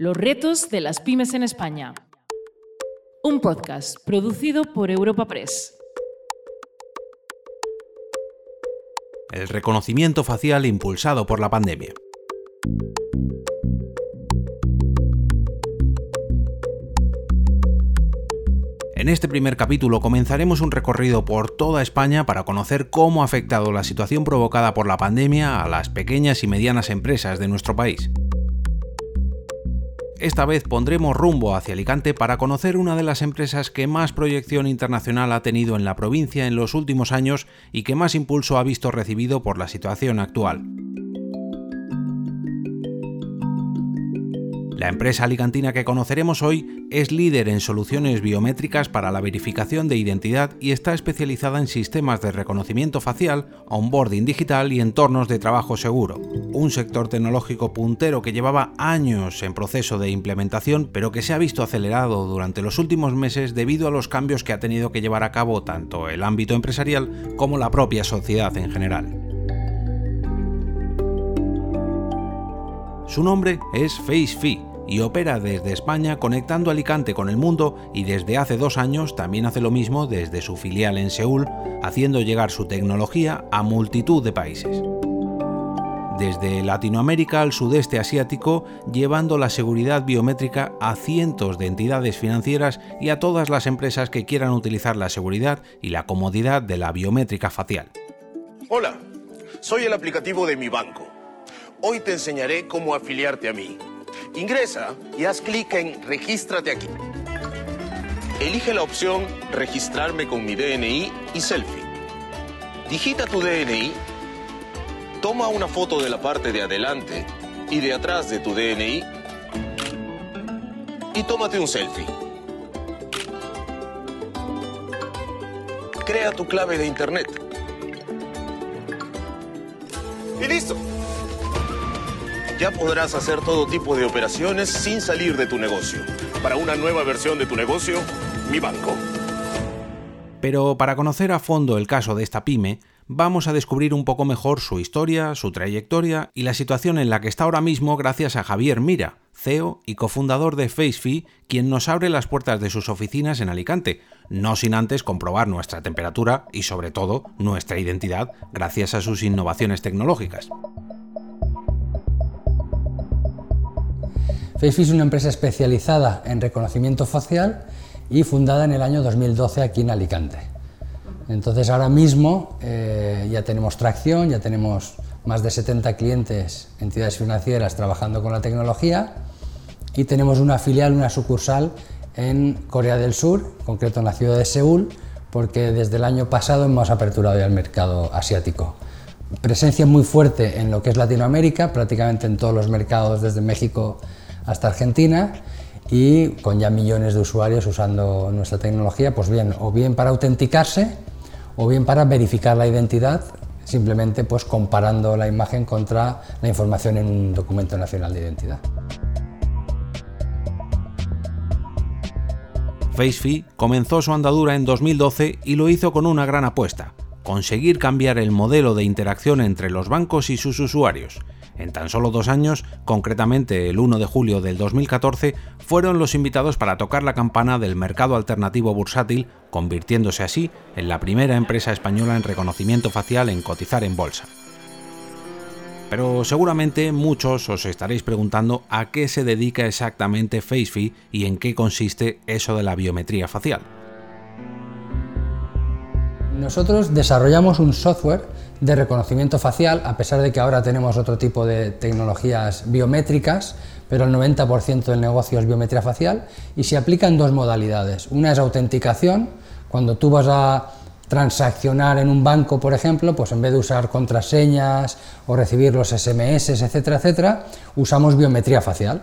Los retos de las pymes en España. Un podcast producido por Europa Press. El reconocimiento facial impulsado por la pandemia. En este primer capítulo comenzaremos un recorrido por toda España para conocer cómo ha afectado la situación provocada por la pandemia a las pequeñas y medianas empresas de nuestro país. Esta vez pondremos rumbo hacia Alicante para conocer una de las empresas que más proyección internacional ha tenido en la provincia en los últimos años y que más impulso ha visto recibido por la situación actual. La empresa alicantina que conoceremos hoy es líder en soluciones biométricas para la verificación de identidad y está especializada en sistemas de reconocimiento facial, onboarding digital y entornos de trabajo seguro. Un sector tecnológico puntero que llevaba años en proceso de implementación, pero que se ha visto acelerado durante los últimos meses debido a los cambios que ha tenido que llevar a cabo tanto el ámbito empresarial como la propia sociedad en general. Su nombre es FaceFi y opera desde España conectando Alicante con el mundo y desde hace dos años también hace lo mismo desde su filial en Seúl, haciendo llegar su tecnología a multitud de países. Desde Latinoamérica al sudeste asiático, llevando la seguridad biométrica a cientos de entidades financieras y a todas las empresas que quieran utilizar la seguridad y la comodidad de la biométrica facial. Hola, soy el aplicativo de mi banco. Hoy te enseñaré cómo afiliarte a mí. Ingresa y haz clic en Regístrate aquí. Elige la opción Registrarme con mi DNI y selfie. Digita tu DNI, toma una foto de la parte de adelante y de atrás de tu DNI y tómate un selfie. Crea tu clave de internet. Y listo ya podrás hacer todo tipo de operaciones sin salir de tu negocio. Para una nueva versión de tu negocio, mi banco. Pero para conocer a fondo el caso de esta pyme, vamos a descubrir un poco mejor su historia, su trayectoria y la situación en la que está ahora mismo gracias a Javier Mira, CEO y cofundador de FaceFi, quien nos abre las puertas de sus oficinas en Alicante, no sin antes comprobar nuestra temperatura y sobre todo nuestra identidad gracias a sus innovaciones tecnológicas. FaceFi es una empresa especializada en reconocimiento facial y fundada en el año 2012 aquí en Alicante. Entonces ahora mismo eh, ya tenemos tracción, ya tenemos más de 70 clientes, entidades financieras trabajando con la tecnología y tenemos una filial, una sucursal en Corea del Sur, en concreto en la ciudad de Seúl, porque desde el año pasado hemos aperturado ya el mercado asiático. Presencia muy fuerte en lo que es Latinoamérica, prácticamente en todos los mercados desde México hasta Argentina y con ya millones de usuarios usando nuestra tecnología, pues bien, o bien para autenticarse o bien para verificar la identidad, simplemente pues comparando la imagen contra la información en un documento nacional de identidad. FaceFi comenzó su andadura en 2012 y lo hizo con una gran apuesta, conseguir cambiar el modelo de interacción entre los bancos y sus usuarios en tan solo dos años, concretamente el 1 de julio del 2014, fueron los invitados para tocar la campana del mercado alternativo bursátil, convirtiéndose así en la primera empresa española en reconocimiento facial en cotizar en bolsa. Pero seguramente muchos os estaréis preguntando a qué se dedica exactamente FaceFi y en qué consiste eso de la biometría facial. Nosotros desarrollamos un software de reconocimiento facial, a pesar de que ahora tenemos otro tipo de tecnologías biométricas, pero el 90% del negocio es biometría facial y se aplica en dos modalidades. Una es autenticación, cuando tú vas a transaccionar en un banco, por ejemplo, pues en vez de usar contraseñas o recibir los SMS, etcétera, etcétera, usamos biometría facial,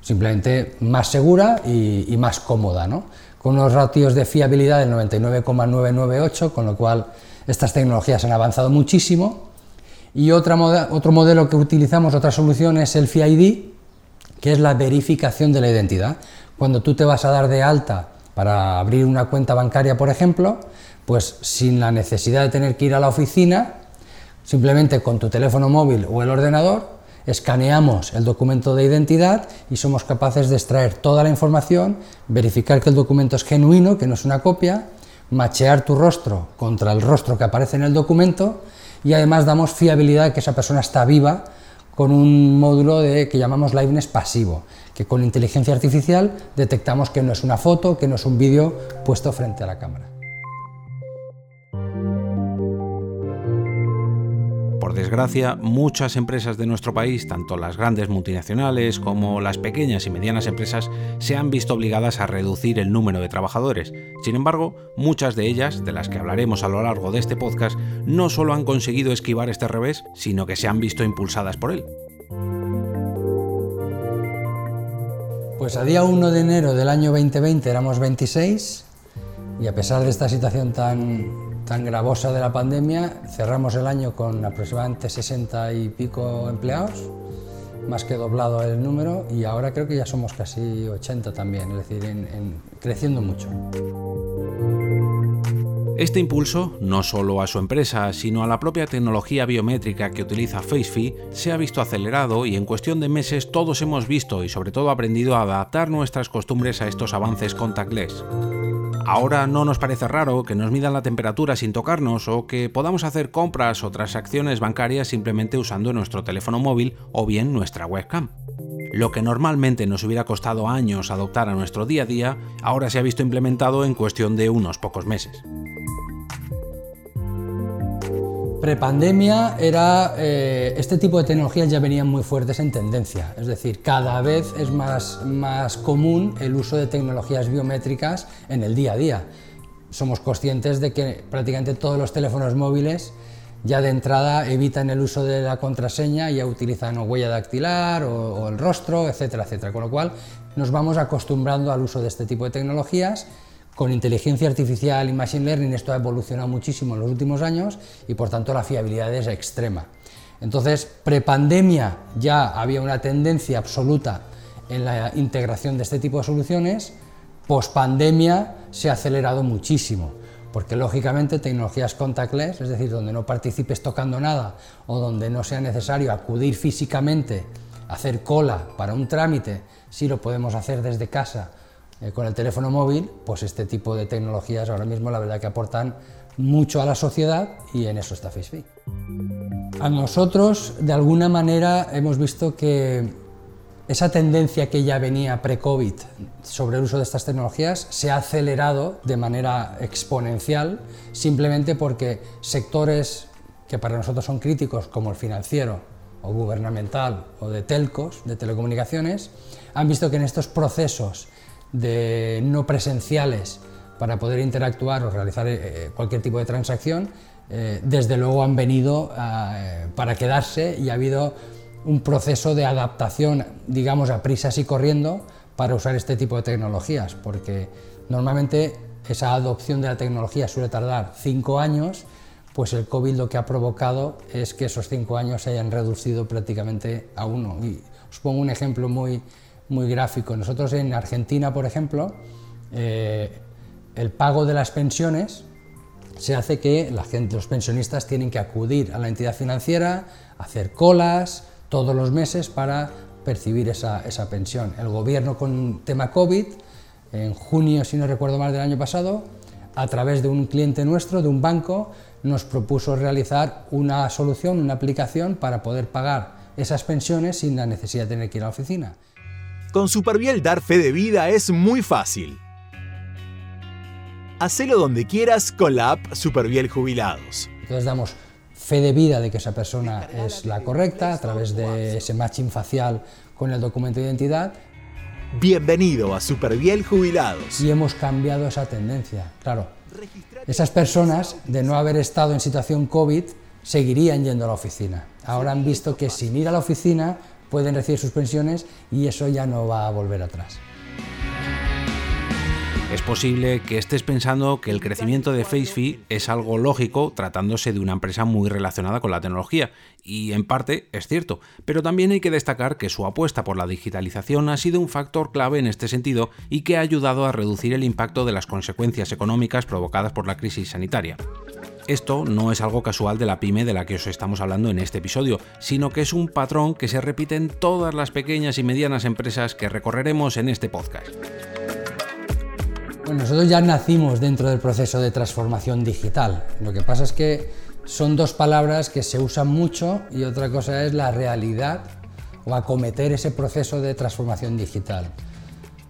simplemente más segura y, más cómoda, ¿no? con unos ratios de fiabilidad del 99,998, con lo cual estas tecnologías han avanzado muchísimo. Y otra otro modelo que utilizamos, otra solución, es el FID, que es la verificación de la identidad. Cuando tú te vas a dar de alta para abrir una cuenta bancaria, por ejemplo, pues sin la necesidad de tener que ir a la oficina, simplemente con tu teléfono móvil o el ordenador, escaneamos el documento de identidad y somos capaces de extraer toda la información, verificar que el documento es genuino, que no es una copia, machear tu rostro contra el rostro que aparece en el documento y además damos fiabilidad que esa persona está viva con un módulo de, que llamamos liveness pasivo, que con inteligencia artificial detectamos que no es una foto, que no es un vídeo puesto frente a la cámara. Por desgracia, muchas empresas de nuestro país, tanto las grandes multinacionales como las pequeñas y medianas empresas, se han visto obligadas a reducir el número de trabajadores. Sin embargo, muchas de ellas, de las que hablaremos a lo largo de este podcast, no solo han conseguido esquivar este revés, sino que se han visto impulsadas por él. Pues a día 1 de enero del año 2020 éramos 26 y a pesar de esta situación tan tan gravosa de la pandemia, cerramos el año con aproximadamente 60 y pico empleados, más que doblado el número, y ahora creo que ya somos casi 80 también, es decir, creciendo mucho. Este impulso, no solo a su empresa, sino a la propia tecnología biométrica que utiliza FaceFi, se ha visto acelerado y en cuestión de meses todos hemos visto y sobre todo aprendido a adaptar nuestras costumbres a estos avances contactless. Ahora no nos parece raro que nos midan la temperatura sin tocarnos o que podamos hacer compras o transacciones bancarias simplemente usando nuestro teléfono móvil o bien nuestra webcam. Lo que normalmente nos hubiera costado años adoptar a nuestro día a día, ahora se ha visto implementado en cuestión de unos pocos meses. Prepandemia era eh, este tipo de tecnologías ya venían muy fuertes en tendencia, es decir, cada vez es más, más común el uso de tecnologías biométricas en el día a día. Somos conscientes de que prácticamente todos los teléfonos móviles ya de entrada evitan el uso de la contraseña, ya utilizan huella dactilar o, o el rostro, etcétera, etcétera. Con lo cual nos vamos acostumbrando al uso de este tipo de tecnologías con inteligencia artificial y machine learning esto ha evolucionado muchísimo en los últimos años y por tanto la fiabilidad es extrema. Entonces, prepandemia ya había una tendencia absoluta en la integración de este tipo de soluciones, pospandemia se ha acelerado muchísimo, porque lógicamente tecnologías contactless, es decir, donde no participes tocando nada o donde no sea necesario acudir físicamente, hacer cola para un trámite, si lo podemos hacer desde casa eh, con el teléfono móvil, pues este tipo de tecnologías ahora mismo la verdad que aportan mucho a la sociedad y en eso está Facebook. A nosotros, de alguna manera, hemos visto que esa tendencia que ya venía pre-COVID sobre el uso de estas tecnologías se ha acelerado de manera exponencial simplemente porque sectores que para nosotros son críticos, como el financiero o gubernamental o de telcos, de telecomunicaciones, han visto que en estos procesos de no presenciales para poder interactuar o realizar eh, cualquier tipo de transacción, eh, desde luego han venido eh, para quedarse y ha habido un proceso de adaptación, digamos, a prisas y corriendo para usar este tipo de tecnologías, porque normalmente esa adopción de la tecnología suele tardar cinco años, pues el COVID lo que ha provocado es que esos cinco años se hayan reducido prácticamente a uno. Y os pongo un ejemplo muy, muy gráfico. Nosotros en Argentina, por ejemplo, eh, el pago de las pensiones se hace que la gente, los pensionistas tienen que acudir a la entidad financiera, hacer colas todos los meses para percibir esa, esa pensión. El gobierno con tema COVID, en junio, si no recuerdo mal, del año pasado, a través de un cliente nuestro, de un banco, nos propuso realizar una solución, una aplicación para poder pagar esas pensiones sin la necesidad de tener que ir a la oficina. Con Superviel dar fe de vida es muy fácil. Hacelo donde quieras con la app Superviel Jubilados. Entonces damos fe de vida de que esa persona es la correcta a través de ese matching facial con el documento de identidad. Bienvenido a Superviel Jubilados. Y hemos cambiado esa tendencia. Claro, esas personas, de no haber estado en situación COVID, seguirían yendo a la oficina. Ahora han visto que sin ir a la oficina pueden recibir sus pensiones y eso ya no va a volver atrás. Es posible que estés pensando que el crecimiento de FaceFi es algo lógico tratándose de una empresa muy relacionada con la tecnología, y en parte es cierto, pero también hay que destacar que su apuesta por la digitalización ha sido un factor clave en este sentido y que ha ayudado a reducir el impacto de las consecuencias económicas provocadas por la crisis sanitaria. Esto no es algo casual de la pyme de la que os estamos hablando en este episodio, sino que es un patrón que se repite en todas las pequeñas y medianas empresas que recorreremos en este podcast. Bueno, nosotros ya nacimos dentro del proceso de transformación digital. Lo que pasa es que son dos palabras que se usan mucho y otra cosa es la realidad o acometer ese proceso de transformación digital.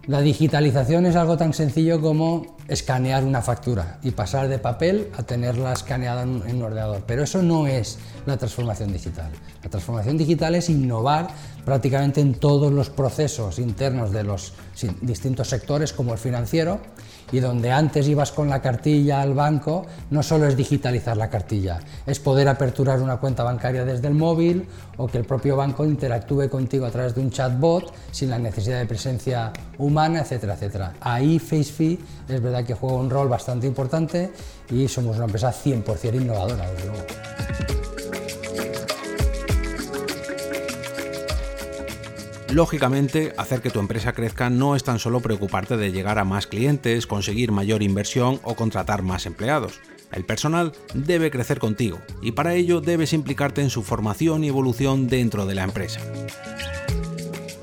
La digitalización es algo tan sencillo como escanear una factura y pasar de papel a tenerla escaneada en un ordenador, pero eso no es la transformación digital. La transformación digital es innovar prácticamente en todos los procesos internos de los distintos sectores como el financiero y donde antes ibas con la cartilla al banco, no solo es digitalizar la cartilla, es poder aperturar una cuenta bancaria desde el móvil o que el propio banco interactúe contigo a través de un chatbot sin la necesidad de presencia humana, etcétera, etcétera. Ahí FaceFi es verdad que juega un rol bastante importante y somos una empresa 100% innovadora, desde luego. Lógicamente, hacer que tu empresa crezca no es tan solo preocuparte de llegar a más clientes, conseguir mayor inversión o contratar más empleados. El personal debe crecer contigo y para ello debes implicarte en su formación y evolución dentro de la empresa.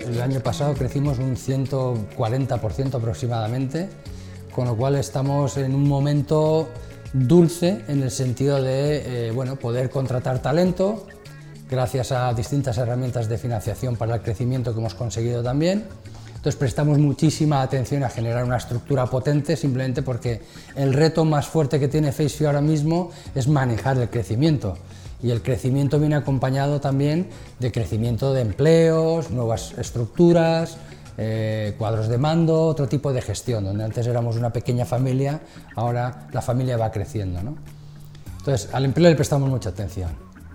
El año pasado crecimos un 140% aproximadamente, con lo cual estamos en un momento dulce en el sentido de eh, bueno, poder contratar talento, gracias a distintas herramientas de financiación para el crecimiento que hemos conseguido también. Entonces prestamos muchísima atención a generar una estructura potente simplemente porque el reto más fuerte que tiene FaceFi ahora mismo es manejar el crecimiento. Y el crecimiento viene acompañado también de crecimiento de empleos, nuevas estructuras, eh, cuadros de mando, otro tipo de gestión, donde antes éramos una pequeña familia, ahora la familia va creciendo. Entonces, al empleo le prestamos mucha atención.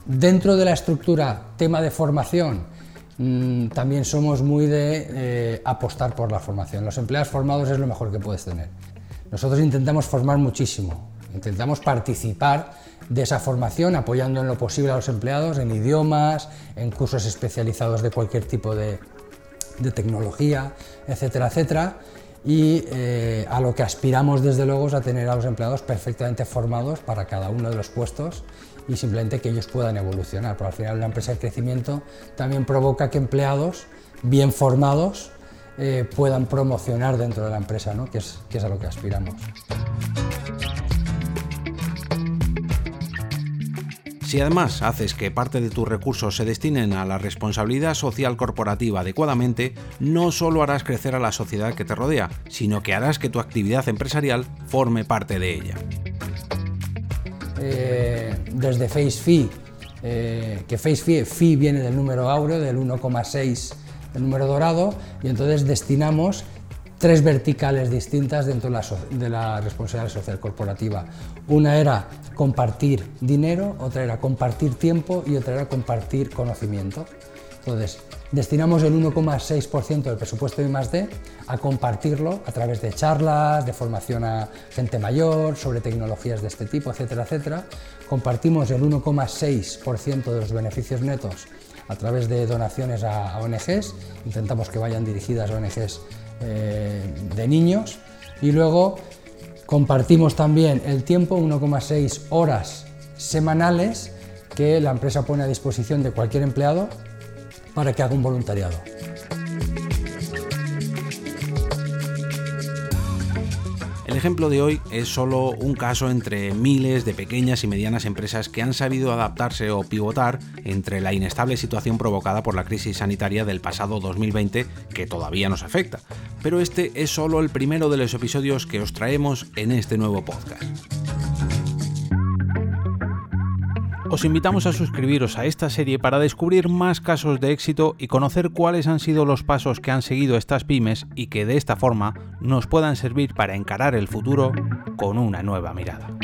Dentro de la estructura, tema de formación, mm, también somos muy de eh, apostar por la formación. Los empleados formados es lo mejor que puedes tener. Nosotros intentamos formar muchísimo, intentamos participar de esa formación apoyando en lo posible a los empleados en idiomas, en cursos especializados de cualquier tipo de, tecnología, etcétera, etcétera. Y eh, a lo que aspiramos desde luego es a tener a los empleados perfectamente formados para cada uno de los puestos y simplemente que ellos puedan evolucionar, porque al final la empresa de crecimiento también provoca que empleados bien formados eh, puedan promocionar dentro de la empresa, ¿no? que es a lo que aspiramos. Si además haces que parte de tus recursos se destinen a la responsabilidad social corporativa adecuadamente, no solo harás crecer a la sociedad que te rodea, sino que harás que tu actividad empresarial forme parte de ella. Eh, desde FaceFi, eh, que FaceFi Fi viene del número áureo, del 1,6, el número dorado, y entonces destinamos tres verticales distintas dentro de la, responsabilidad social corporativa. Una era compartir dinero, otra era compartir tiempo y otra era compartir conocimiento. Entonces, destinamos el 1,6% del presupuesto de I+D a compartirlo a través de charlas, de formación a gente mayor, sobre tecnologías de este tipo, etcétera, etcétera. Compartimos el 1,6% de los beneficios netos a través de donaciones a, ONGs, intentamos que vayan dirigidas a ONGs eh, de niños y luego compartimos también el tiempo, 1,6 horas semanales que la empresa pone a disposición de cualquier empleado para que haga un voluntariado. Ejemplo de hoy es solo un caso entre miles de pequeñas y medianas empresas que han sabido adaptarse o pivotar entre la inestable situación provocada por la crisis sanitaria del pasado 2020 que todavía nos afecta. Pero este es solo el primero de los episodios que os traemos en este nuevo podcast. Os invitamos a suscribiros a esta serie para descubrir más casos de éxito y conocer cuáles han sido los pasos que han seguido estas pymes y que de esta forma nos puedan servir para encarar el futuro con una nueva mirada.